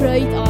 Freude an.